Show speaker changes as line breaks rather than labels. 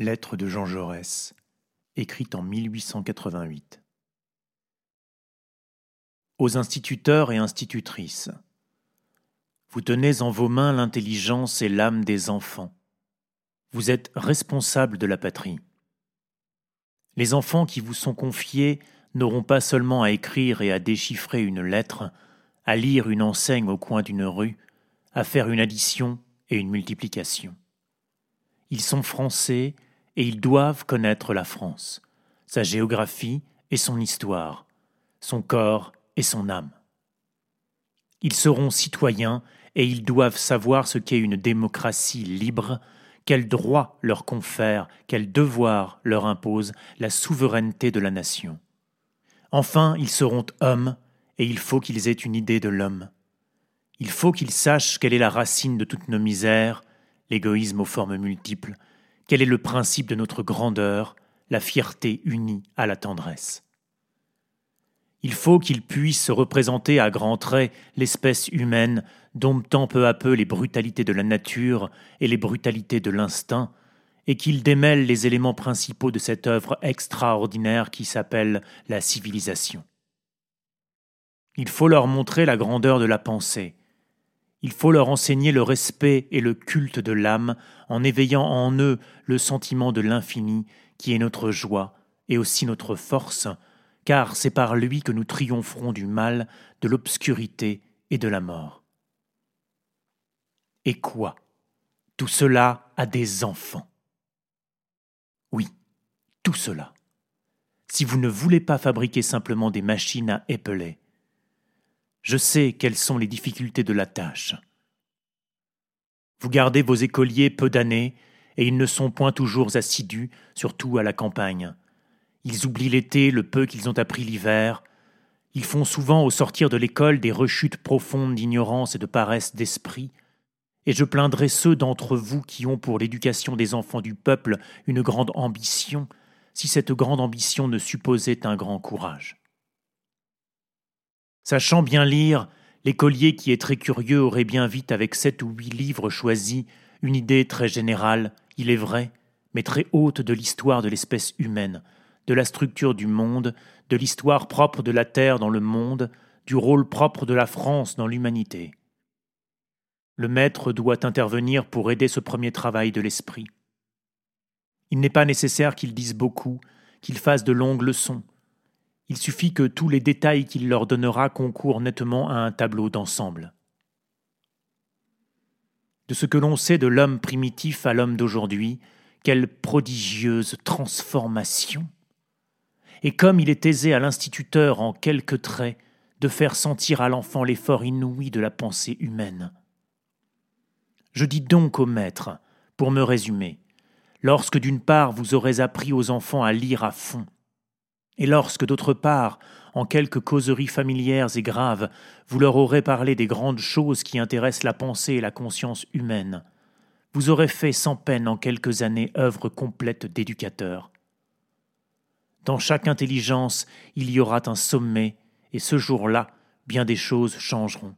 Lettre de Jean Jaurès, écrite en 1888. Aux instituteurs et institutrices, vous tenez en vos mains l'intelligence et l'âme des enfants. Vous êtes responsables de la patrie. Les enfants qui vous sont confiés n'auront pas seulement à écrire et à déchiffrer une lettre, à lire une enseigne au coin d'une rue, à faire une addition et une multiplication. Ils sont français et ils doivent connaître la France, sa géographie et son histoire, son corps et son âme. Ils seront citoyens et ils doivent savoir ce qu'est une démocratie libre, quels droits leur confère, quels devoirs leur impose la souveraineté de la nation. Enfin, ils seront hommes, et il faut qu'ils aient une idée de l'homme. Il faut qu'ils sachent quelle est la racine de toutes nos misères, l'égoïsme aux formes multiples, quel est le principe de notre grandeur, la fierté unie à la tendresse. Il faut qu'il puisse représenter à grands traits l'espèce humaine, domptant peu à peu les brutalités de la nature et les brutalités de l'instinct, et qu'il démêle les éléments principaux de cette œuvre extraordinaire qui s'appelle la civilisation. Il faut leur montrer la grandeur de la pensée, il faut leur enseigner le respect et le culte de l'âme en éveillant en eux le sentiment de l'infini qui est notre joie et aussi notre force, car c'est par lui que nous triompherons du mal, de l'obscurité et de la mort. Et quoi? Tout cela a des enfants. Oui, tout cela. Si vous ne voulez pas fabriquer simplement des machines à épeler, je sais quelles sont les difficultés de la tâche. Vous gardez vos écoliers peu d'années, et ils ne sont point toujours assidus, surtout à la campagne. Ils oublient l'été le peu qu'ils ont appris l'hiver. Ils font souvent au sortir de l'école des rechutes profondes d'ignorance et de paresse d'esprit. Et je plaindrai ceux d'entre vous qui ont pour l'éducation des enfants du peuple une grande ambition, si cette grande ambition ne supposait un grand courage. Sachant bien lire, l'écolier qui est très curieux aurait bien vite, avec sept ou huit livres choisis, une idée très générale, il est vrai, mais très haute de l'histoire de l'espèce humaine, de la structure du monde, de l'histoire propre de la Terre dans le monde, du rôle propre de la France dans l'humanité. Le maître doit intervenir pour aider ce premier travail de l'esprit. Il n'est pas nécessaire qu'il dise beaucoup, qu'il fasse de longues leçons, il suffit que tous les détails qu'il leur donnera concourent nettement à un tableau d'ensemble. De ce que l'on sait de l'homme primitif à l'homme d'aujourd'hui, quelle prodigieuse transformation. Et comme il est aisé à l'instituteur en quelques traits de faire sentir à l'enfant l'effort inouï de la pensée humaine. Je dis donc au maître, pour me résumer, lorsque d'une part vous aurez appris aux enfants à lire à fond, et lorsque, d'autre part, en quelques causeries familières et graves, vous leur aurez parlé des grandes choses qui intéressent la pensée et la conscience humaine, vous aurez fait sans peine en quelques années œuvre complète d'éducateur. Dans chaque intelligence, il y aura un sommet, et ce jour-là, bien des choses changeront.